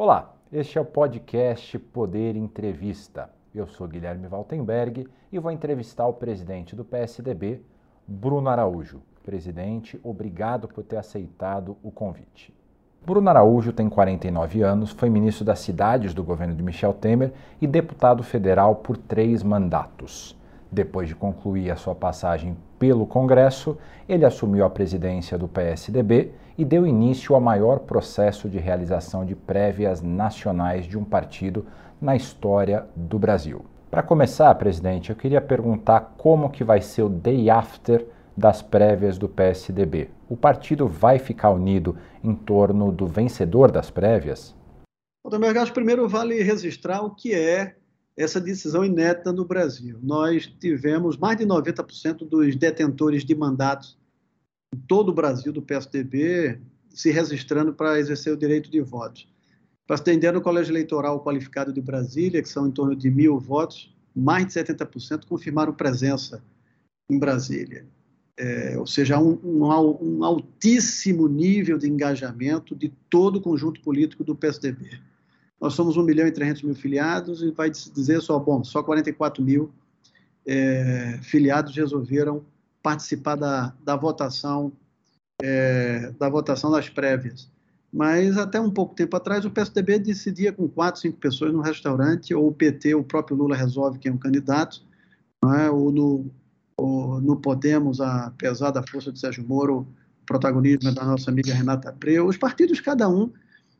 Olá, este é o podcast Poder Entrevista. Eu sou Guilherme Valtenberg e vou entrevistar o presidente do PSDB, Bruno Araújo. Presidente, obrigado por ter aceitado o convite. Bruno Araújo tem 49 anos, foi ministro das Cidades do governo de Michel Temer e deputado federal por três mandatos. Depois de concluir a sua passagem pelo Congresso, ele assumiu a presidência do PSDB e deu início ao maior processo de realização de prévias nacionais de um partido na história do Brasil. Para começar, presidente, eu queria perguntar como que vai ser o day after das prévias do PSDB. O partido vai ficar unido em torno do vencedor das prévias? Acho primeiro vale registrar o que é essa decisão inédita no Brasil. Nós tivemos mais de 90% dos detentores de mandatos em todo o Brasil do PSDB se registrando para exercer o direito de voto. Para se no Colégio Eleitoral Qualificado de Brasília, que são em torno de mil votos, mais de 70% confirmaram presença em Brasília. É, ou seja, um, um, um altíssimo nível de engajamento de todo o conjunto político do PSDB. Nós somos 1 milhão e 300 mil filiados e vai dizer só, bom, só 44 mil é, filiados resolveram participar da, da votação é, da votação das prévias. Mas até um pouco tempo atrás o PSDB decidia com quatro, cinco pessoas no restaurante, ou o PT, o próprio Lula resolve quem é o candidato, é? ou, no, ou no Podemos, apesar da força de Sérgio Moro, o protagonismo é da nossa amiga Renata Abreu. Os partidos, cada um,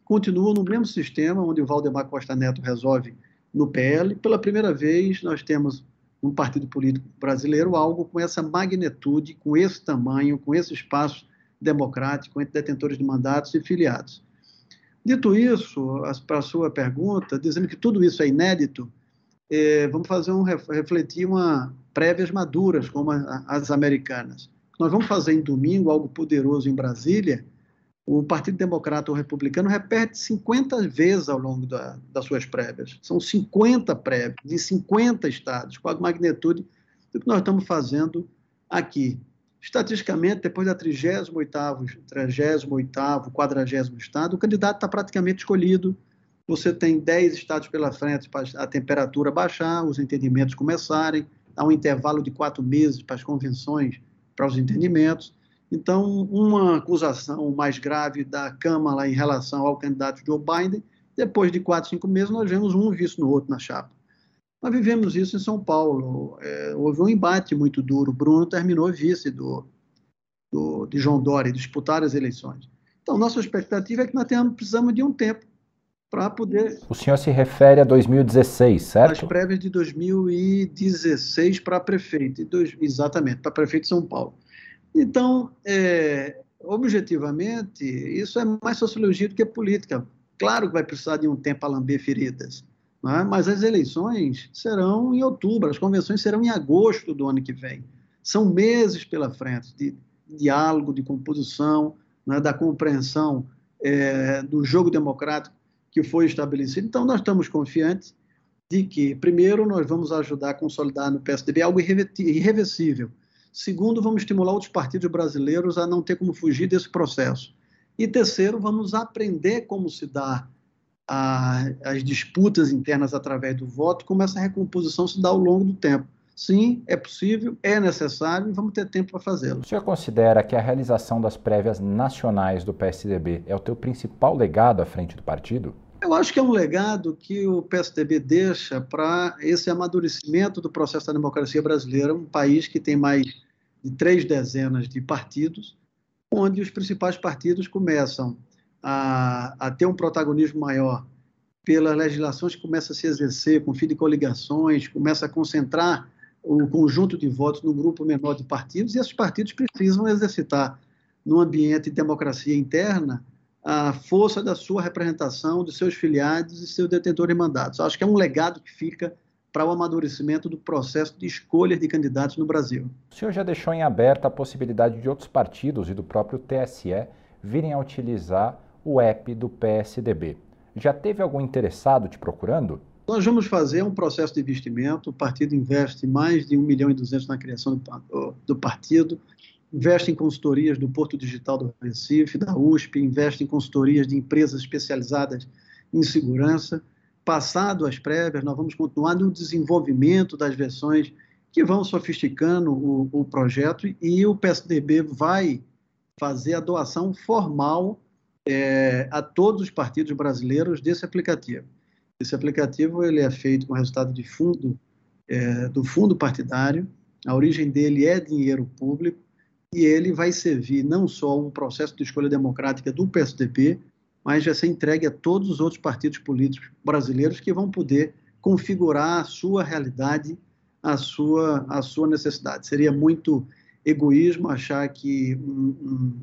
continuam no mesmo sistema, onde o Valdemar Costa Neto resolve no PL. Pela primeira vez, nós temos um partido político brasileiro algo com essa magnitude, com esse tamanho, com esse espaço democrático entre detentores de mandatos e filiados. Dito isso, para a sua pergunta, dizendo que tudo isso é inédito, é, vamos fazer um refletir uma prévias maduras como as americanas. Nós vamos fazer em domingo algo poderoso em Brasília, o Partido Democrata ou Republicano repete 50 vezes ao longo da, das suas prévias. São 50 prévias, de 50 estados, com a magnitude do que nós estamos fazendo aqui. Estatisticamente, depois da 38º, 38º, 40 estado, o candidato está praticamente escolhido. Você tem 10 estados pela frente para a temperatura baixar, os entendimentos começarem, há um intervalo de quatro meses para as convenções, para os entendimentos. Então, uma acusação mais grave da Câmara em relação ao candidato Joe Biden, depois de quatro, cinco meses, nós vemos um visto no outro na chapa. Nós vivemos isso em São Paulo. É, houve um embate muito duro. Bruno terminou vice do, do, de João Dória, disputar as eleições. Então, nossa expectativa é que nós tenhamos, precisamos de um tempo para poder. O senhor se refere a 2016, certo? As prévias de 2016 para prefeito, dois, exatamente, para prefeito de São Paulo. Então, é, objetivamente, isso é mais sociologia do que política. Claro que vai precisar de um tempo a lamber feridas, é? mas as eleições serão em outubro, as convenções serão em agosto do ano que vem. São meses pela frente de diálogo, de composição, é? da compreensão é, do jogo democrático que foi estabelecido. Então, nós estamos confiantes de que, primeiro, nós vamos ajudar a consolidar no PSDB algo irreversível, Segundo, vamos estimular outros partidos brasileiros a não ter como fugir desse processo. E terceiro, vamos aprender como se dá a, as disputas internas através do voto, como essa recomposição se dá ao longo do tempo. Sim, é possível, é necessário e vamos ter tempo para fazê-lo. O senhor considera que a realização das prévias nacionais do PSDB é o teu principal legado à frente do partido? Eu acho que é um legado que o PSDB deixa para esse amadurecimento do processo da democracia brasileira, um país que tem mais de três dezenas de partidos, onde os principais partidos começam a, a ter um protagonismo maior pelas legislações que começam a se exercer com fim de coligações, começa a concentrar o conjunto de votos no grupo menor de partidos, e esses partidos precisam exercitar, no ambiente de democracia interna, a força da sua representação, dos seus filiados e seus detentores de mandatos. Acho que é um legado que fica para o amadurecimento do processo de escolha de candidatos no Brasil. O senhor já deixou em aberto a possibilidade de outros partidos e do próprio TSE virem a utilizar o app do PSDB. Já teve algum interessado te procurando? Nós vamos fazer um processo de investimento. O partido investe mais de 1 milhão e 200 na criação do, do partido, investe em consultorias do Porto Digital do Recife, da USP, investe em consultorias de empresas especializadas em segurança. Passado as prévias, nós vamos continuar no desenvolvimento das versões que vão sofisticando o, o projeto e o PSDB vai fazer a doação formal é, a todos os partidos brasileiros desse aplicativo. Esse aplicativo ele é feito com resultado de fundo é, do fundo partidário. A origem dele é dinheiro público e ele vai servir não só um processo de escolha democrática do PSDB, mas vai ser entregue a todos os outros partidos políticos brasileiros que vão poder configurar a sua realidade, a sua, a sua necessidade. Seria muito egoísmo achar que um, um,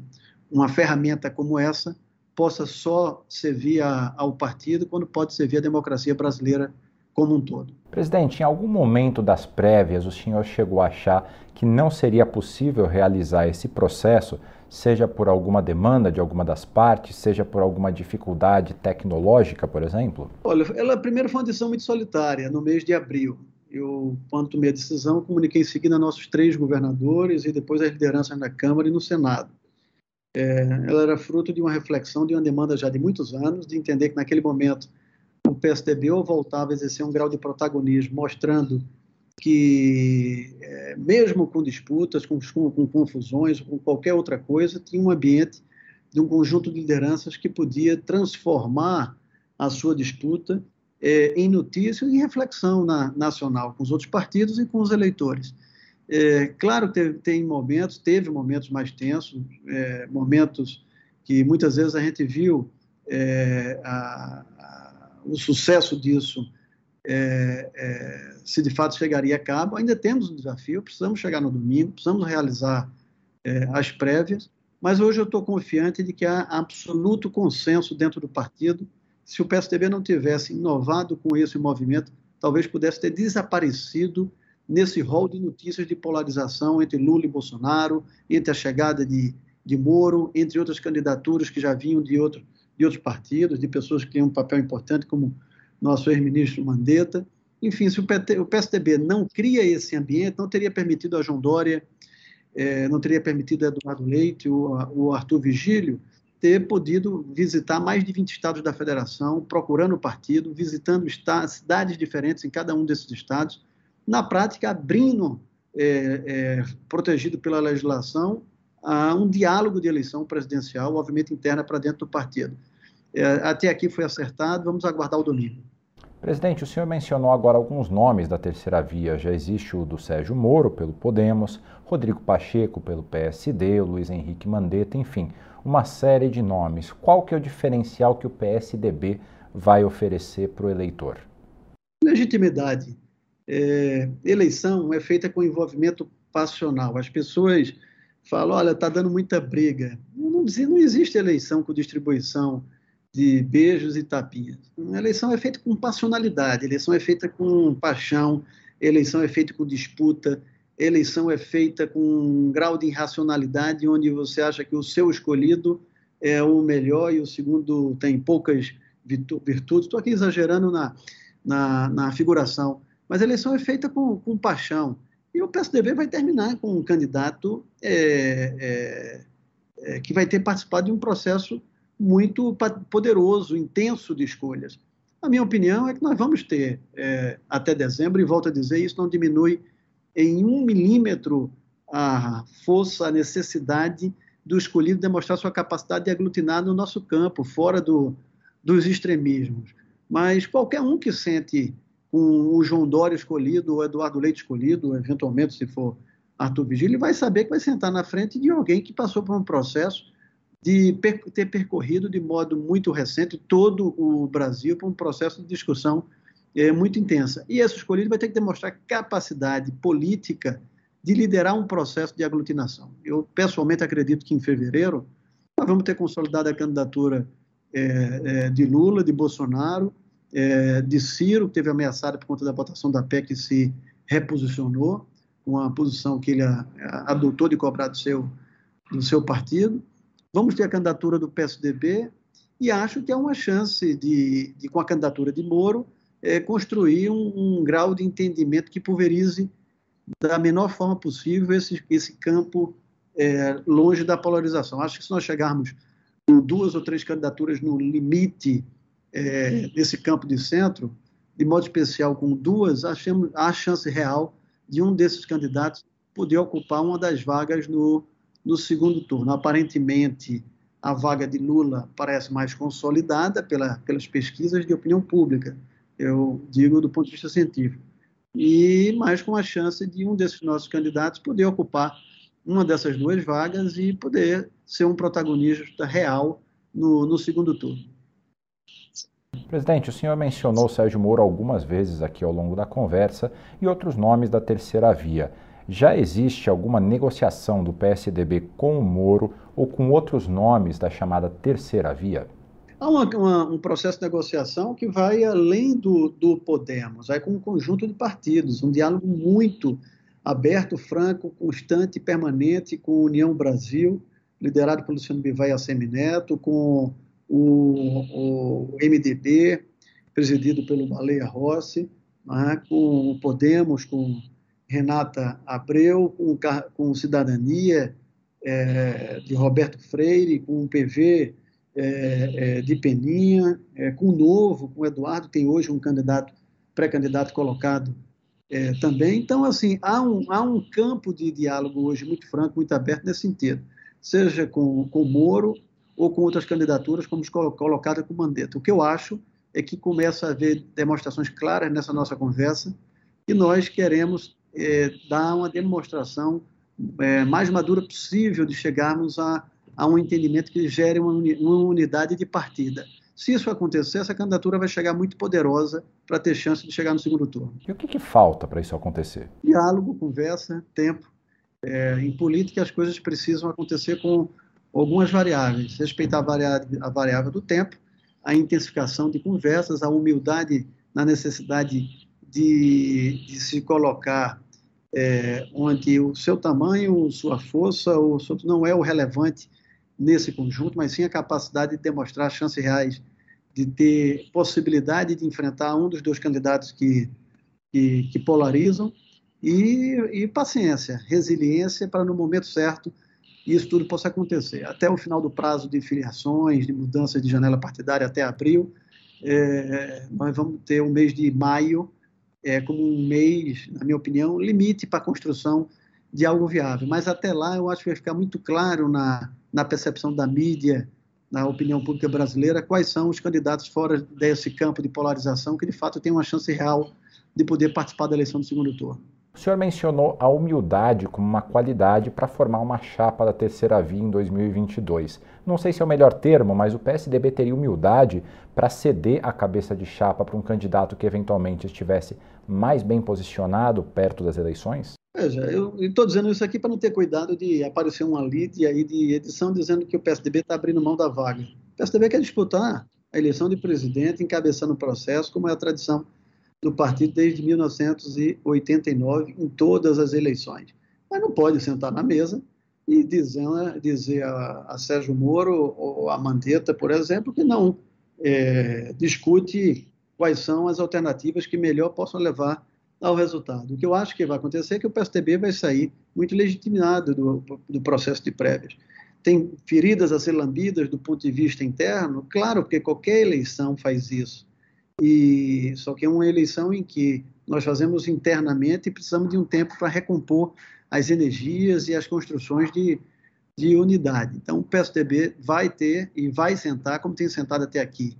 uma ferramenta como essa possa só servir a, ao partido, quando pode servir à democracia brasileira como um todo. Presidente, em algum momento das prévias o senhor chegou a achar que não seria possível realizar esse processo, seja por alguma demanda de alguma das partes, seja por alguma dificuldade tecnológica, por exemplo? Olha, ela primeiro foi uma decisão muito solitária, no mês de abril. Eu, quando tomei a decisão, comuniquei em seguida a nossos três governadores e depois as lideranças na Câmara e no Senado. É, ela era fruto de uma reflexão, de uma demanda já de muitos anos, de entender que naquele momento PSDB ou voltava a exercer um grau de protagonismo, mostrando que, é, mesmo com disputas, com, com, com, confusões, com qualquer outra coisa, tinha um ambiente de um conjunto de lideranças que podia transformar a sua disputa é, em notícia e em reflexão na, nacional, com os outros partidos e com os eleitores. É, claro que teve, tem momentos, teve momentos mais tensos, é, momentos que muitas vezes a gente viu é, a, a, o sucesso disso é, é, se de fato chegaria a cabo. Ainda temos um desafio, precisamos chegar no domingo, precisamos realizar é, as prévias, mas hoje eu estou confiante de que há absoluto consenso dentro do partido. Se o PSDB não tivesse inovado com esse movimento, talvez pudesse ter desaparecido nesse rol de notícias de polarização entre Lula e Bolsonaro, entre a chegada de, de Moro, entre outras candidaturas que já vinham de, outro, de outros partidos, de pessoas que têm um papel importante, como nosso ex-ministro Mandetta. Enfim, se o, PT, o, PSDB não cria esse ambiente, não teria permitido a João Dória, é, não teria permitido a Eduardo Leite, o, Arthur Vigílio, ter podido visitar mais de 20 estados da federação, procurando o partido, visitando cidades diferentes em cada um desses estados, na prática, abrindo, é, é, protegido pela legislação, a um diálogo de eleição presidencial, obviamente interna para dentro do partido. É, até aqui foi acertado, vamos aguardar o domingo. Presidente, o senhor mencionou agora alguns nomes da terceira via. Já existe o do Sérgio Moro, pelo Podemos, Rodrigo Pacheco, pelo PSD, o Luiz Henrique Mandetta, enfim, uma série de nomes. Qual que é o diferencial que o PSDB vai oferecer para o eleitor? Legitimidade é, eleição é feita com envolvimento passional. As pessoas falam, olha, está dando muita briga. Não, não existe eleição com distribuição de beijos e tapinhas. A eleição é feita com passionalidade, eleição é feita com paixão, eleição é feita com disputa, eleição é feita com um grau de irracionalidade onde você acha que o seu escolhido é o melhor e o segundo tem poucas virtudes. Estou aqui exagerando na, na, na figuração, mas a eleição é feita com, com paixão. E o PSDB vai terminar com um candidato é, é, é, que vai ter participado de um processo muito poderoso, intenso de escolhas. A minha opinião é que nós vamos ter é, até dezembro, e volto a dizer, isso não diminui em um milímetro a força, a necessidade do escolhido demonstrar sua capacidade de aglutinar no nosso campo, fora do, dos extremismos. Mas qualquer um que sente o João Dória escolhido, o Eduardo Leite escolhido, eventualmente, se for Arthur Vigílio, ele vai saber que vai sentar na frente de alguém que passou por um processo de ter percorrido de modo muito recente todo o Brasil por um processo de discussão é, muito intensa. E esse escolhido vai ter que demonstrar capacidade política de liderar um processo de aglutinação. Eu, pessoalmente, acredito que em fevereiro nós vamos ter consolidado a candidatura é, é, de Lula, de Bolsonaro, é, de Ciro, que teve ameaçado por conta da votação da PEC e se reposicionou, com a posição que ele adotou de cobrar do seu, do seu partido. Vamos ter a candidatura do PSDB e acho que há uma chance de, de com a candidatura de Moro, é, construir um, um, grau de entendimento que pulverize da menor forma possível esse, esse campo é, longe da polarização. Acho que se nós chegarmos com duas ou três candidaturas no limite é, nesse campo de centro, de modo especial com duas, achamos, há chance real de um desses candidatos poder ocupar uma das vagas no, no segundo turno. Aparentemente, a vaga de Lula parece mais consolidada pela, pelas pesquisas de opinião pública, eu digo do ponto de vista científico, e mais com a chance de um desses nossos candidatos poder ocupar uma dessas duas vagas e poder ser um protagonista real no, no segundo turno. Presidente, o senhor mencionou Sérgio Moro algumas vezes aqui ao longo da conversa e outros nomes da terceira via. Já existe alguma negociação do PSDB com o Moro ou com outros nomes da chamada terceira via? Há uma, uma, um processo de negociação que vai além do, do Podemos, vai com um conjunto de partidos, um diálogo muito aberto, franco, constante permanente com a União Brasil, liderado pelo Luciano Bivar e Assemineto, com o, o MDB, presidido pelo Baleia Rossi, né, com o Podemos, com Renata Abreu, com, com Cidadania, é, de Roberto Freire, com o PV é, é, de Peninha, é, com o Novo, com o Eduardo, tem hoje um candidato, pré-candidato colocado é, também. Então, assim, há um, há um campo de diálogo hoje muito franco, muito aberto nesse sentido, seja com, com o Moro ou com outras candidaturas, como colocada com Mandetta. O que eu acho é que começa a haver demonstrações claras nessa nossa conversa e nós queremos é, dar uma demonstração é, mais madura possível de chegarmos a, a um entendimento que gere uma, uma unidade de partida. Se isso acontecer, essa candidatura vai chegar muito poderosa para ter chance de chegar no segundo turno. E o que, que falta para isso acontecer? Diálogo, conversa, tempo. É, em política, as coisas precisam acontecer com algumas variáveis. Respeitar a variável, do tempo, a intensificação de conversas, a humildade na necessidade de, de se colocar é, onde o seu tamanho, sua força, o seu, não é o relevante nesse conjunto, mas sim a capacidade de demonstrar chances reais de ter possibilidade de enfrentar um dos dois candidatos que, que, que polarizam e, e, paciência, resiliência para no momento certo isso tudo possa acontecer. Até o final do prazo de filiações, de mudanças de janela partidária até abril, é, nós vamos ter o mês de maio é, como um mês, na minha opinião, limite para a construção de algo viável. Mas até lá eu acho que vai ficar muito claro na, na percepção da mídia, na opinião pública brasileira, quais são os candidatos fora desse campo de polarização que de fato têm uma chance real de poder participar da eleição do segundo turno. O senhor mencionou a humildade como uma qualidade para formar uma chapa da terceira via em 2022. Não sei se é o melhor termo, mas o PSDB teria humildade para ceder a cabeça de chapa para um candidato que eventualmente estivesse mais bem posicionado perto das eleições? Veja, eu estou dizendo isso aqui para não ter cuidado de aparecer uma lead aí de edição dizendo que o PSDB está abrindo mão da vaga. O PSDB quer disputar a eleição de presidente, encabeçando o processo, como é a tradição do partido desde 1989, em todas as eleições. Mas não pode sentar na mesa e dizer, né, dizer a, a, Sérgio Moro ou a Mandetta, por exemplo, que não é, discute quais são as alternativas que melhor possam levar ao resultado. O que eu acho que vai acontecer é que o PSDB vai sair muito legitimado do, do processo de prévias. Tem feridas a ser lambidas do ponto de vista interno? Claro, porque qualquer eleição faz isso. E só que é uma eleição em que nós fazemos internamente e precisamos de um tempo para recompor as energias e as construções de, de unidade. Então, o PSDB vai ter e vai sentar, como tem sentado até aqui,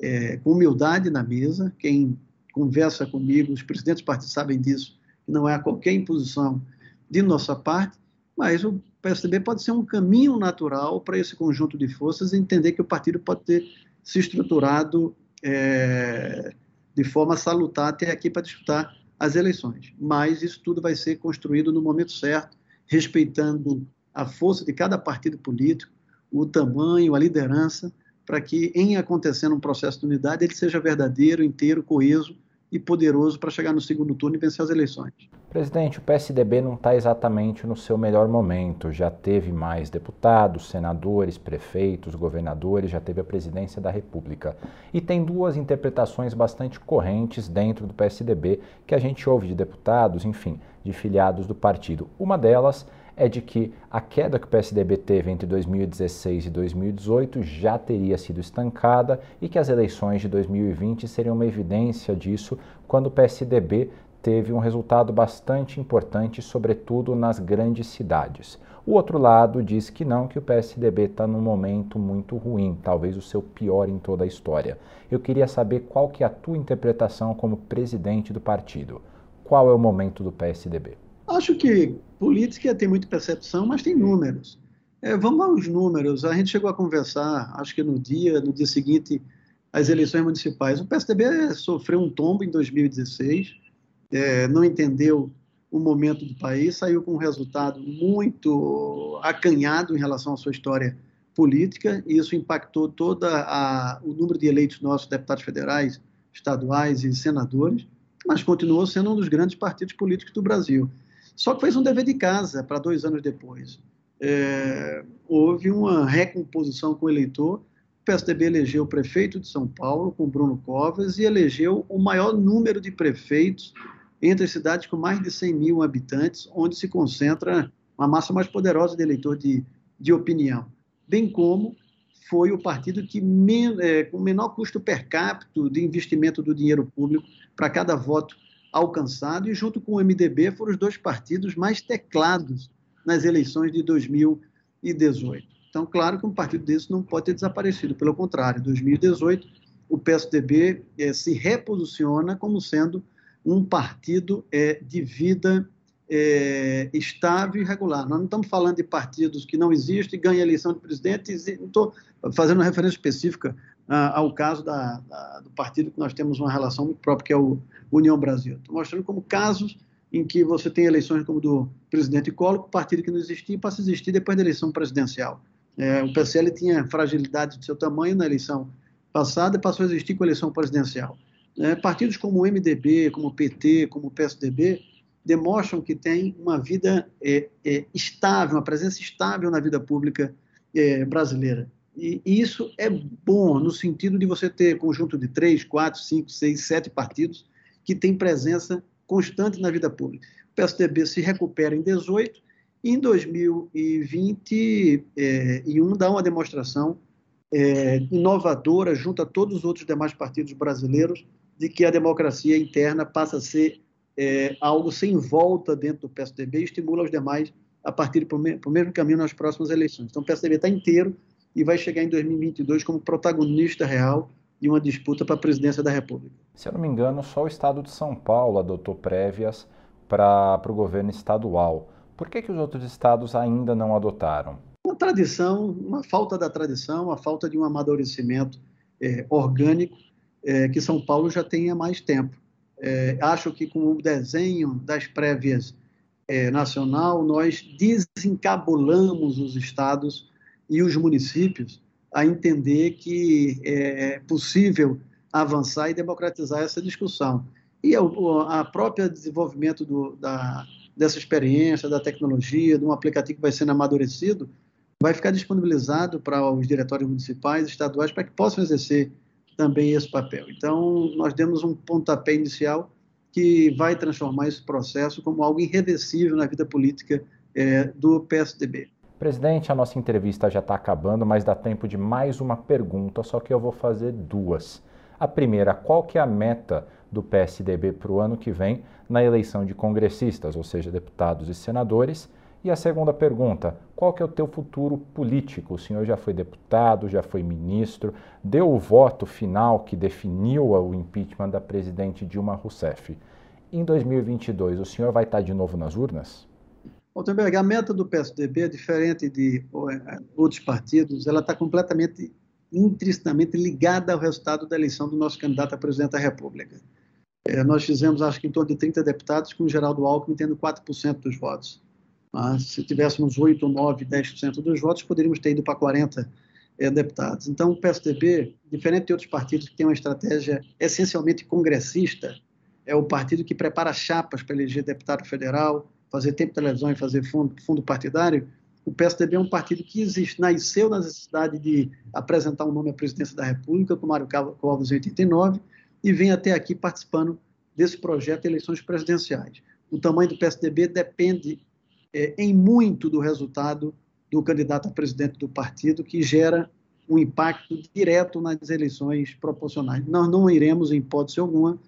é, com humildade na mesa. Quem conversa comigo, os presidentes do partido sabem disso, não é qualquer imposição de nossa parte, mas o PSDB pode ser um caminho natural para esse conjunto de forças entender que o partido pode ter se estruturado é, de forma salutar até aqui para disputar as eleições. Mas isso tudo vai ser construído no momento certo, respeitando a força de cada partido político, o tamanho, a liderança, para que, em acontecendo um processo de unidade, ele seja verdadeiro, inteiro, coeso e poderoso para chegar no segundo turno e vencer as eleições. Presidente, o PSDB não está exatamente no seu melhor momento. Já teve mais deputados, senadores, prefeitos, governadores, já teve a presidência da República. E tem duas interpretações bastante correntes dentro do PSDB que a gente ouve de deputados, enfim, de filiados do partido. Uma delas é de que a queda que o PSDB teve entre 2016 e 2018 já teria sido estancada e que as eleições de 2020 seriam uma evidência disso quando o PSDB teve um resultado bastante importante, sobretudo nas grandes cidades. O outro lado diz que não, que o PSDB está num momento muito ruim, talvez o seu pior em toda a história. Eu queria saber qual que é a tua interpretação como presidente do partido. Qual é o momento do PSDB? Acho que política tem muita percepção, mas tem números. É, vamos aos números. A gente chegou a conversar, acho que no dia, no dia seguinte às eleições municipais. O PSDB sofreu um tombo em 2016 é, não entendeu o momento do país, saiu com um resultado muito acanhado em relação à sua história política, e isso impactou todo o número de eleitos nossos, deputados federais, estaduais e senadores, mas continuou sendo um dos grandes partidos políticos do Brasil. Só que fez um dever de casa para dois anos depois. É, houve uma recomposição com o eleitor. O PSDB elegeu o prefeito de São Paulo, com Bruno Covas, e elegeu o maior número de prefeitos entre cidades com mais de 100 mil habitantes, onde se concentra uma massa mais poderosa de eleitor de, de opinião, bem como foi o partido que men, é, com menor custo per capita de investimento do dinheiro público para cada voto alcançado, e junto com o MDB foram os dois partidos mais teclados nas eleições de 2018. Então, claro que um partido desse não pode ter desaparecido, pelo contrário, em 2018 o PSDB é, se reposiciona como sendo um partido é, de vida é, estável e regular. Nós não estamos falando de partidos que não existem, ganham eleição de presidente, não estou fazendo uma referência específica ah, ao caso da, da, do partido que nós temos uma relação muito própria, que é o União Brasil. Estou mostrando como casos em que você tem eleições como do presidente Collor, partido que não existia passa a existir depois da eleição presidencial. É, o PSL tinha fragilidade de seu tamanho na eleição passada e passou a existir com a eleição presidencial. É, partidos como o MDB, como o PT, como o PSDB, demonstram que têm uma vida é, é, estável, uma presença estável na vida pública é, brasileira. E, isso é bom no sentido de você ter conjunto de três, quatro, cinco, seis, sete partidos que têm presença constante na vida pública. O PSDB se recupera em 18 e em 2021 é, dá uma demonstração é, inovadora junto a todos os outros demais partidos brasileiros de que a democracia interna passa a ser é, algo sem volta dentro do PSDB e estimula os demais a partir para o mesmo caminho nas próximas eleições. Então, o PSDB está inteiro e vai chegar em 2022 como protagonista real de uma disputa para a presidência da República. Se eu não me engano, só o estado de São Paulo adotou prévias para o governo estadual. Por que, que os outros estados ainda não adotaram? Uma tradição, uma falta da tradição, a falta de um amadurecimento é, orgânico é, que São Paulo já tem há mais tempo. É, acho que com o desenho das prévias é, nacional, nós desencabulamos os estados e os municípios a entender que é possível avançar e democratizar essa discussão. E a, a própria desenvolvimento do, da, dessa experiência, da tecnologia, de um aplicativo que vai sendo amadurecido, vai ficar disponibilizado para os diretórios municipais, estaduais, para que possam exercer também esse papel. Então, nós demos um pontapé inicial que vai transformar esse processo como algo irreversível na vida política é, do PSDB. Presidente, a nossa entrevista já está acabando, mas dá tempo de mais uma pergunta, só que eu vou fazer duas. A primeira, qual que é a meta do PSDB para o ano que vem na eleição de congressistas, ou seja, deputados e senadores? E a segunda pergunta, qual que é o teu futuro político? O senhor já foi deputado, já foi ministro, deu o voto final que definiu o impeachment da presidente Dilma Rousseff. Em 2022, o senhor vai estar de novo nas urnas? Altenberg, a meta do PSDB, diferente de é, outros partidos, ela está completamente, intrinsecamente ligada ao resultado da eleição do nosso candidato a presidente da República. É, nós fizemos, acho que em torno de 30 deputados, com o Geraldo Alckmin tendo 4% dos votos. Mas, se tivéssemos 8, 9, 10% dos votos, poderíamos ter ido para 40 é, deputados. Então, o PSDB, diferente de outros partidos que têm uma estratégia essencialmente congressista, é o partido que prepara chapas para eleger deputado federal, fazer tempo de televisão e fazer fundo, fundo partidário. O PSDB é um partido que existe, nasceu na necessidade de apresentar um nome à presidência da República, com Mário Covas em 89, e vem até aqui participando desse projeto de eleições presidenciais. O tamanho do PSDB depende é, em muito do resultado do candidato a presidente do partido, que gera um impacto direto nas eleições proporcionais. Nós não iremos, em hipótese alguma,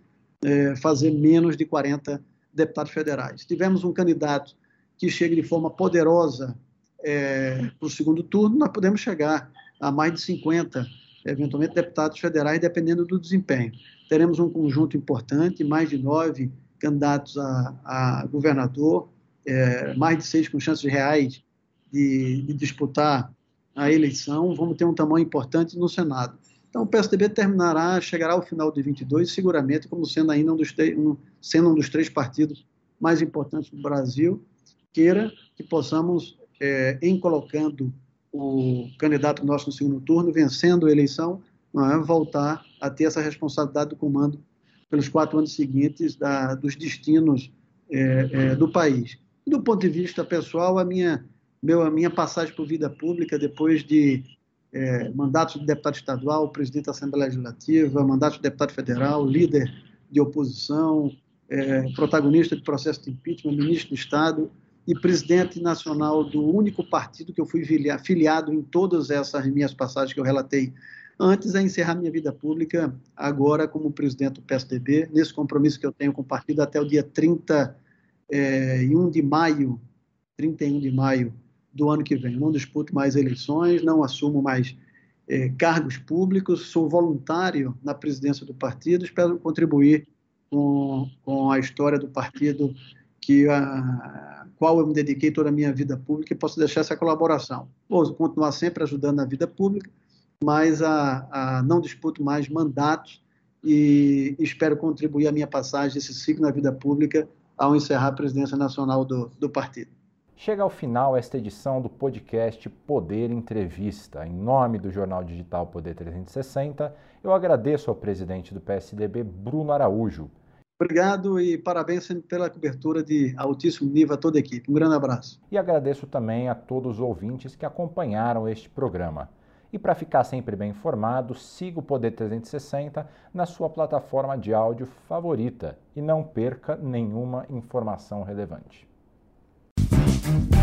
é, fazer menos de 40 deputados federais. Tivemos um candidato que chega de forma poderosa é, para o segundo turno, nós podemos chegar a mais de 50, eventualmente, deputados federais, dependendo do desempenho. Teremos um conjunto importante, mais de nove candidatos a, a governador, é, mais de seis com chances reais de, de, disputar a eleição. Vamos ter um tamanho importante no Senado. Então, o PSDB terminará, chegará ao final de 22, seguramente, como sendo ainda um dos, um, sendo um dos três partidos mais importantes do Brasil, queira que possamos, é, em colocando o candidato nosso no segundo turno, vencendo a eleição, é, voltar a ter essa responsabilidade do comando pelos quatro anos seguintes da, dos destinos é, é, do país. Do ponto de vista pessoal, a minha, meu, a minha passagem por vida pública, depois de é, mandatos de deputado estadual, presidente da Assembleia Legislativa, mandato de deputado federal, líder de oposição, é, protagonista de processo de impeachment, ministro do Estado e presidente nacional do único partido que eu fui filiado em todas essas minhas passagens que eu relatei antes de encerrar minha vida pública, agora como presidente do PSDB, nesse compromisso que eu tenho com o partido até o dia 31 é, de maio, 31 de maio do ano que vem. Eu não disputo mais eleições, não assumo mais é, cargos públicos, sou voluntário na presidência do partido, espero contribuir com, com a história do partido que a qual eu me dediquei toda a minha vida pública e posso deixar essa colaboração. Vou continuar sempre ajudando na vida pública, mas a, a não disputo mais mandatos e espero contribuir a minha passagem desse ciclo na vida pública ao encerrar a presidência nacional do, do partido. Chega ao final esta edição do podcast Poder Entrevista. Em nome do jornal digital Poder 360, eu agradeço ao presidente do PSDB, Bruno Araújo. Obrigado e parabéns pela cobertura de altíssimo nível a toda a equipe. Um grande abraço. E agradeço também a todos os ouvintes que acompanharam este programa. E para ficar sempre bem informado, siga o Poder 360 na sua plataforma de áudio favorita e não perca nenhuma informação relevante. Bye.